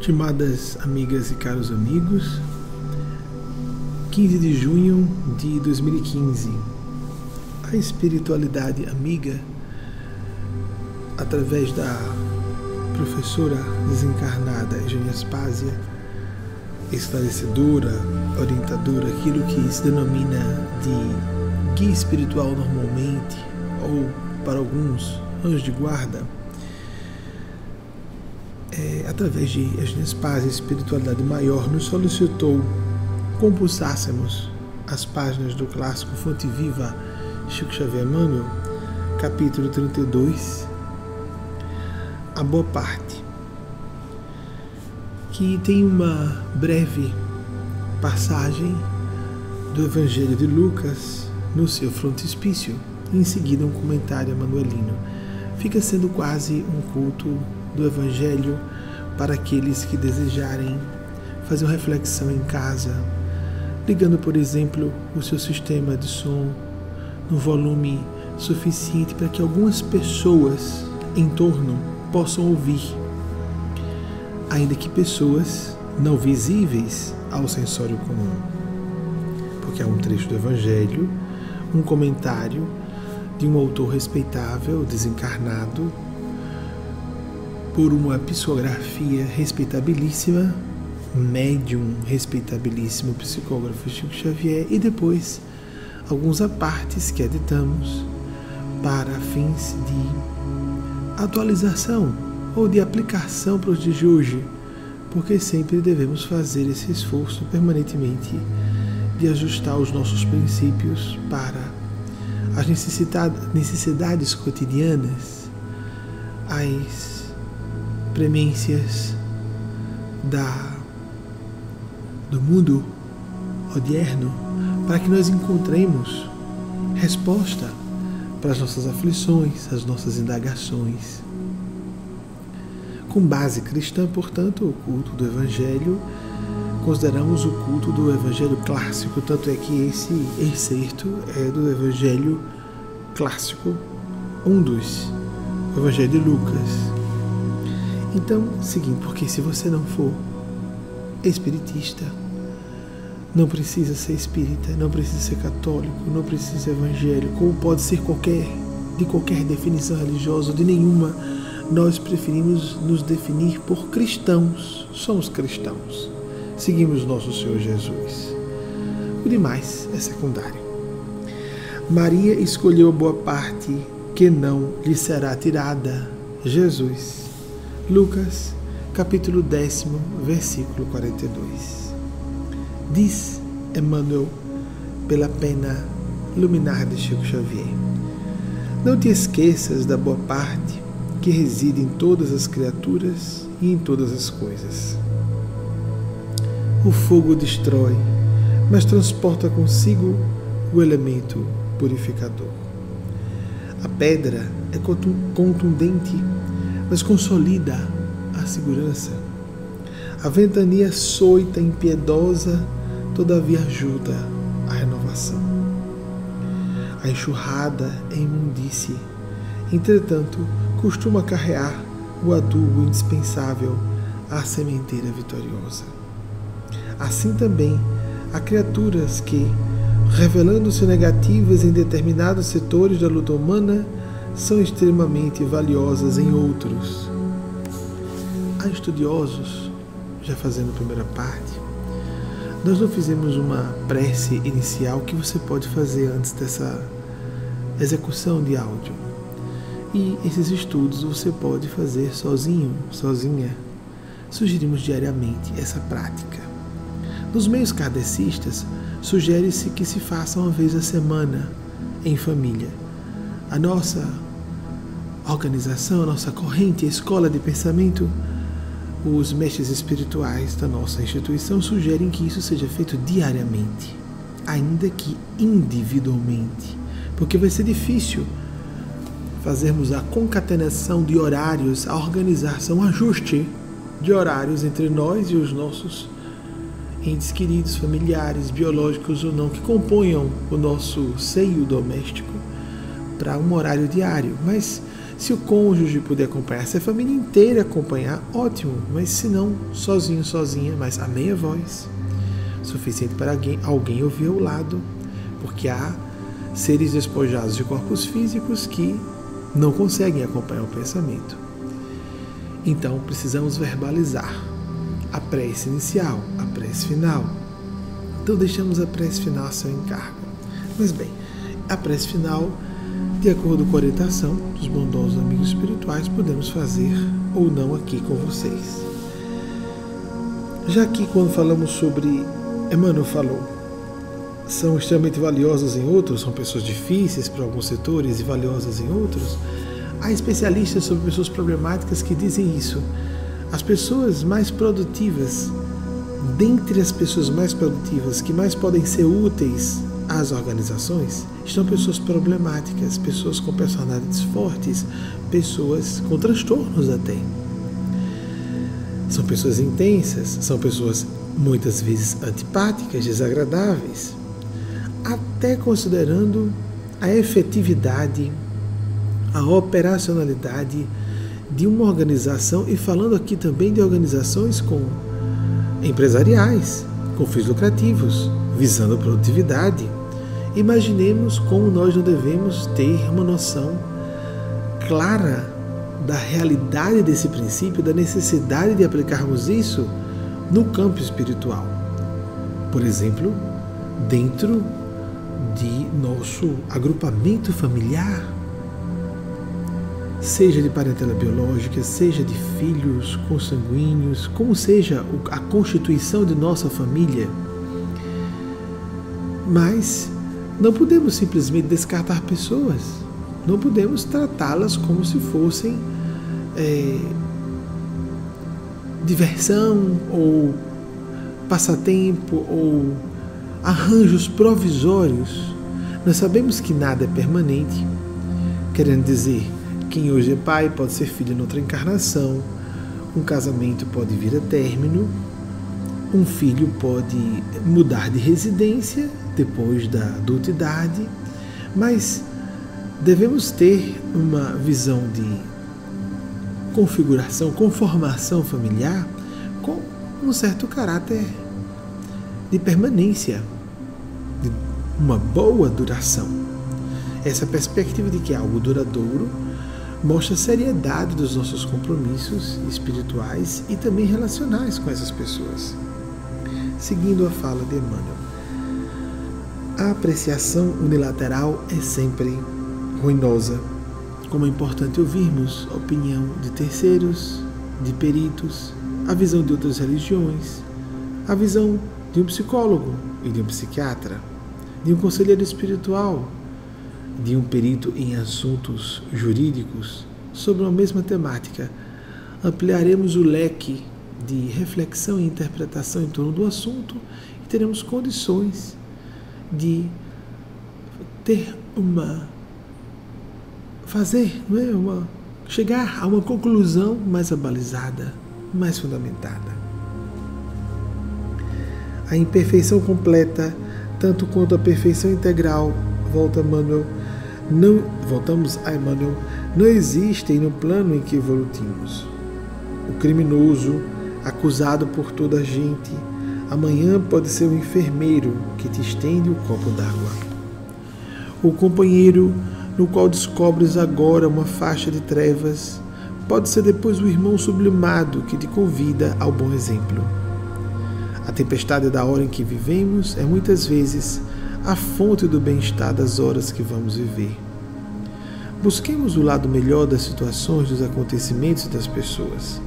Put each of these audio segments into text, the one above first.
Estimadas amigas e caros amigos, 15 de junho de 2015, a espiritualidade amiga, através da professora desencarnada Eugênia Spásia, esclarecedora, orientadora, aquilo que se denomina de guia espiritual normalmente, ou para alguns, anjo de guarda é, através de Agnes Paz, Espiritualidade Maior, nos solicitou compulsássemos as páginas do clássico Fonte Viva Chico Xavier Emmanuel, capítulo 32, a boa parte, que tem uma breve passagem do Evangelho de Lucas no seu frontispício, e em seguida um comentário manuelino. Fica sendo quase um culto do Evangelho para aqueles que desejarem fazer uma reflexão em casa, ligando, por exemplo, o seu sistema de som no volume suficiente para que algumas pessoas em torno possam ouvir, ainda que pessoas não visíveis ao sensório comum. Porque há um trecho do Evangelho, um comentário de um autor respeitável, desencarnado, por uma psicografia respeitabilíssima, médium respeitabilíssimo psicógrafo Chico Xavier e depois alguns apartes que editamos para fins de atualização ou de aplicação para os dias de hoje, porque sempre devemos fazer esse esforço permanentemente de ajustar os nossos princípios para as necessidades cotidianas, as premências da, do mundo odierno para que nós encontremos resposta para as nossas aflições, as nossas indagações. Com base cristã, portanto, o culto do Evangelho, consideramos o culto do Evangelho clássico, tanto é que esse excerto é do Evangelho clássico, um dos, o Evangelho de Lucas. Então, seguinte, porque se você não for espiritista, não precisa ser espírita, não precisa ser católico, não precisa ser evangélico, ou pode ser qualquer, de qualquer definição religiosa, de nenhuma, nós preferimos nos definir por cristãos. Somos cristãos. Seguimos nosso Senhor Jesus. O demais é secundário. Maria escolheu a boa parte que não lhe será tirada. Jesus. Lucas, capítulo décimo, versículo 42. Diz Emmanuel, pela pena luminar de Chico Xavier: Não te esqueças da boa parte que reside em todas as criaturas e em todas as coisas. O fogo destrói, mas transporta consigo o elemento purificador. A pedra é contundente mas consolida a segurança. A ventania soita, impiedosa, todavia ajuda a renovação. A enxurrada é imundície, entretanto, costuma carrear o adubo indispensável à sementeira vitoriosa. Assim também, há criaturas que, revelando-se negativas em determinados setores da luta humana, são extremamente valiosas em outros. Há estudiosos, já fazendo a primeira parte, nós não fizemos uma prece inicial que você pode fazer antes dessa execução de áudio. E esses estudos você pode fazer sozinho, sozinha. Sugerimos diariamente essa prática. Nos meios kardecistas, sugere-se que se faça uma vez a semana, em família a nossa organização, a nossa corrente, a escola de pensamento, os mestres espirituais da nossa instituição sugerem que isso seja feito diariamente, ainda que individualmente, porque vai ser difícil fazermos a concatenação de horários, a organização, um ajuste de horários entre nós e os nossos entes queridos, familiares, biológicos ou não, que componham o nosso seio doméstico para um horário diário, mas Se o cônjuge puder acompanhar, se a família inteira acompanhar, ótimo, mas se não, sozinho, sozinha, mas a meia voz, suficiente para alguém, alguém ouvir ao lado, porque há seres despojados de corpos físicos que não conseguem acompanhar o pensamento. Então precisamos verbalizar a prece inicial, a prece final. Então deixamos a prece final a seu encargo. Mas bem, a prece final de acordo com a orientação dos bondosos amigos espirituais, podemos fazer ou não aqui com vocês. Já que quando falamos sobre, Emmanuel falou, são extremamente valiosas em outros, são pessoas difíceis para alguns setores e valiosas em outros, há especialistas sobre pessoas problemáticas que dizem isso. As pessoas mais produtivas, dentre as pessoas mais produtivas, que mais podem ser úteis às organizações, estão pessoas problemáticas, pessoas com personalidades fortes, pessoas com transtornos até. São pessoas intensas, são pessoas muitas vezes antipáticas, desagradáveis, até considerando a efetividade, a operacionalidade de uma organização e falando aqui também de organizações com empresariais, com fins lucrativos, visando produtividade Imaginemos como nós não devemos ter uma noção clara da realidade desse princípio, da necessidade de aplicarmos isso no campo espiritual. Por exemplo, dentro de nosso agrupamento familiar, seja de parentela biológica, seja de filhos consanguíneos, como seja a constituição de nossa família. Mas não podemos simplesmente descartar pessoas. Não podemos tratá-las como se fossem é, diversão ou passatempo ou arranjos provisórios. Nós sabemos que nada é permanente, querendo dizer, quem hoje é pai pode ser filho em outra encarnação, um casamento pode vir a término, um filho pode mudar de residência depois da adultidade, mas devemos ter uma visão de configuração, conformação familiar com um certo caráter de permanência, de uma boa duração. Essa perspectiva de que é algo duradouro mostra a seriedade dos nossos compromissos espirituais e também relacionais com essas pessoas. Seguindo a fala de Emmanuel, a apreciação unilateral é sempre ruinosa. Como é importante ouvirmos a opinião de terceiros, de peritos, a visão de outras religiões, a visão de um psicólogo e de um psiquiatra, de um conselheiro espiritual, de um perito em assuntos jurídicos sobre uma mesma temática. Ampliaremos o leque de reflexão e interpretação em torno do assunto e teremos condições de ter uma fazer, não é, uma chegar a uma conclusão mais abalizada, mais fundamentada. A imperfeição completa, tanto quanto a perfeição integral, volta Emmanuel, não voltamos a Emmanuel, não existem no plano em que evoluímos. O criminoso, acusado por toda a gente, amanhã pode ser o enfermeiro que te estende o copo d'água. O companheiro no qual descobres agora uma faixa de trevas, pode ser depois o irmão sublimado que te convida ao bom exemplo. A tempestade da hora em que vivemos é muitas vezes a fonte do bem-estar das horas que vamos viver. Busquemos o lado melhor das situações, dos acontecimentos e das pessoas.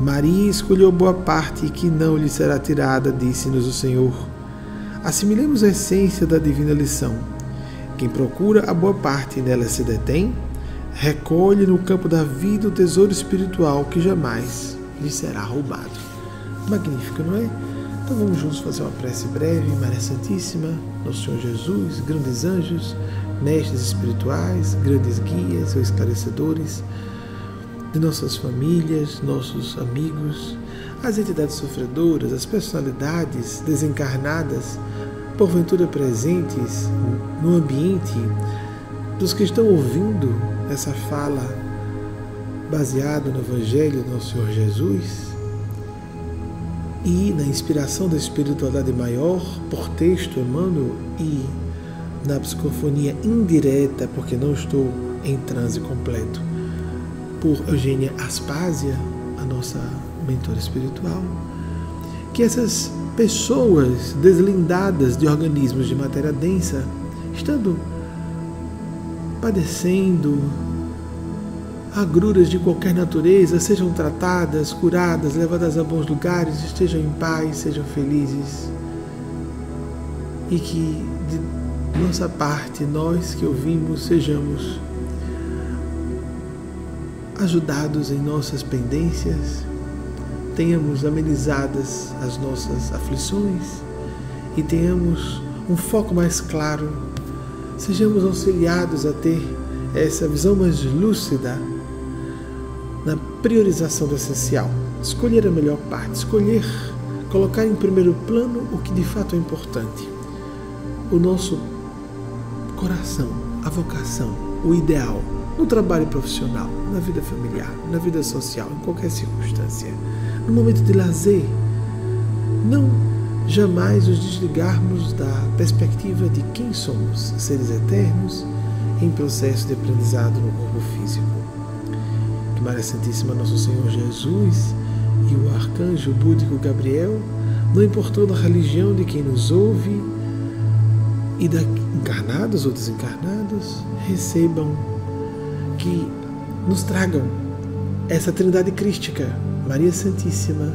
Maria escolheu boa parte que não lhe será tirada, disse-nos o Senhor. Assimilemos a essência da divina lição. Quem procura a boa parte e nela se detém, recolhe no campo da vida o tesouro espiritual que jamais lhe será roubado. Magnífico, não é? Então vamos juntos fazer uma prece breve, Maria Santíssima, Nosso Senhor Jesus, grandes anjos, mestres espirituais, grandes guias ou esclarecedores de nossas famílias, nossos amigos, as entidades sofredoras, as personalidades desencarnadas, porventura presentes no ambiente dos que estão ouvindo essa fala baseado no Evangelho do nosso Senhor Jesus e na inspiração da espiritualidade maior por texto Emmanuel e na psicofonia indireta, porque não estou em transe completo, por Eugênia Aspásia, a nossa mentora espiritual, que essas pessoas deslindadas de organismos de matéria densa, estando padecendo agruras de qualquer natureza, sejam tratadas, curadas, levadas a bons lugares, estejam em paz, sejam felizes. E que de nossa parte, nós que ouvimos, sejamos ajudados em nossas pendências, tenhamos amenizadas as nossas aflições e tenhamos um foco mais claro, sejamos auxiliados a ter essa visão mais lúcida na priorização do essencial, escolher a melhor parte, escolher colocar em primeiro plano o que de fato é importante. O nosso coração, a vocação, o ideal, no trabalho profissional, na vida familiar, na vida social, em qualquer circunstância, no momento de lazer. Não jamais nos desligarmos da perspectiva de quem somos, seres eternos, em processo de aprendizado no corpo físico. Que Maria Santíssima, Nosso Senhor Jesus e o arcanjo búdico Gabriel, não importando a religião de quem nos ouve, e da encarnados ou desencarnados, recebam, que nos tragam essa trindade crística, Maria Santíssima.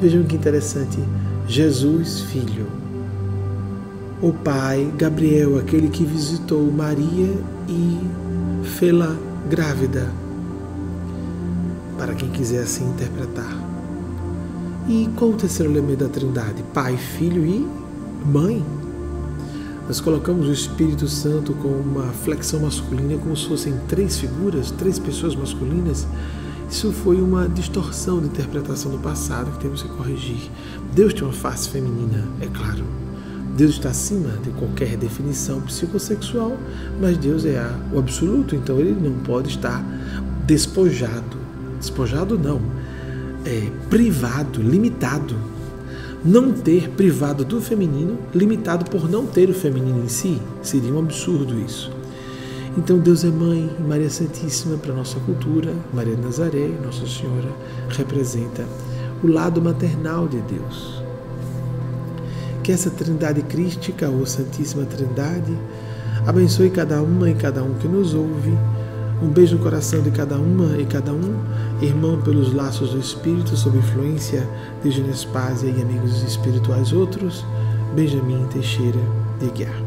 Vejam que interessante, Jesus Filho o pai Gabriel, aquele que visitou Maria e fê-la grávida, para quem quiser assim interpretar. E qual o terceiro elemento da Trindade? Pai, Filho e Mãe. Nós colocamos o Espírito Santo com uma flexão masculina, como se fossem três figuras, três pessoas masculinas. Isso foi uma distorção de interpretação do passado que temos que corrigir. Deus tem uma face feminina, é claro Deus está acima de qualquer definição psicossexual, mas Deus é o absoluto, então ele não pode estar despojado. Despojado não, é privado, limitado. Não ter privado do feminino, limitado por não ter o feminino em si, seria um absurdo isso. Então Deus é mãe, Maria Santíssima para nossa cultura, Maria de Nazaré, Nossa Senhora, representa o lado maternal de Deus que essa Trindade Crística, ou Santíssima Trindade, abençoe cada uma e cada um que nos ouve. Um beijo no coração de cada uma e cada um, irmão pelos laços do Espírito, sob influência de Genespásia e amigos espirituais outros, Benjamin Teixeira de Guiar.